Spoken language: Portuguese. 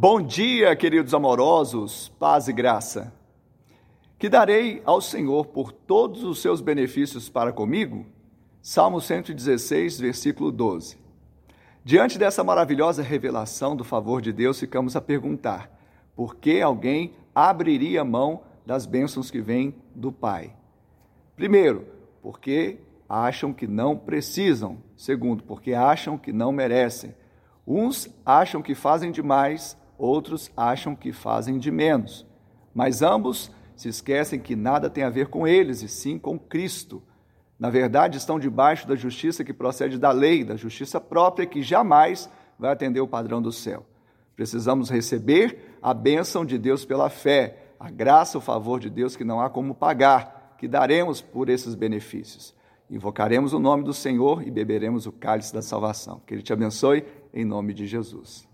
Bom dia, queridos amorosos, paz e graça. Que darei ao Senhor por todos os seus benefícios para comigo? Salmo 116, versículo 12. Diante dessa maravilhosa revelação do favor de Deus, ficamos a perguntar: por que alguém abriria mão das bênçãos que vêm do Pai? Primeiro, porque acham que não precisam. Segundo, porque acham que não merecem. Uns acham que fazem demais, outros acham que fazem de menos. Mas ambos se esquecem que nada tem a ver com eles, e sim com Cristo. Na verdade, estão debaixo da justiça que procede da lei, da justiça própria que jamais vai atender o padrão do céu. Precisamos receber a bênção de Deus pela fé, a graça, o favor de Deus que não há como pagar, que daremos por esses benefícios. Invocaremos o nome do Senhor e beberemos o cálice da salvação. Que Ele te abençoe, em nome de Jesus.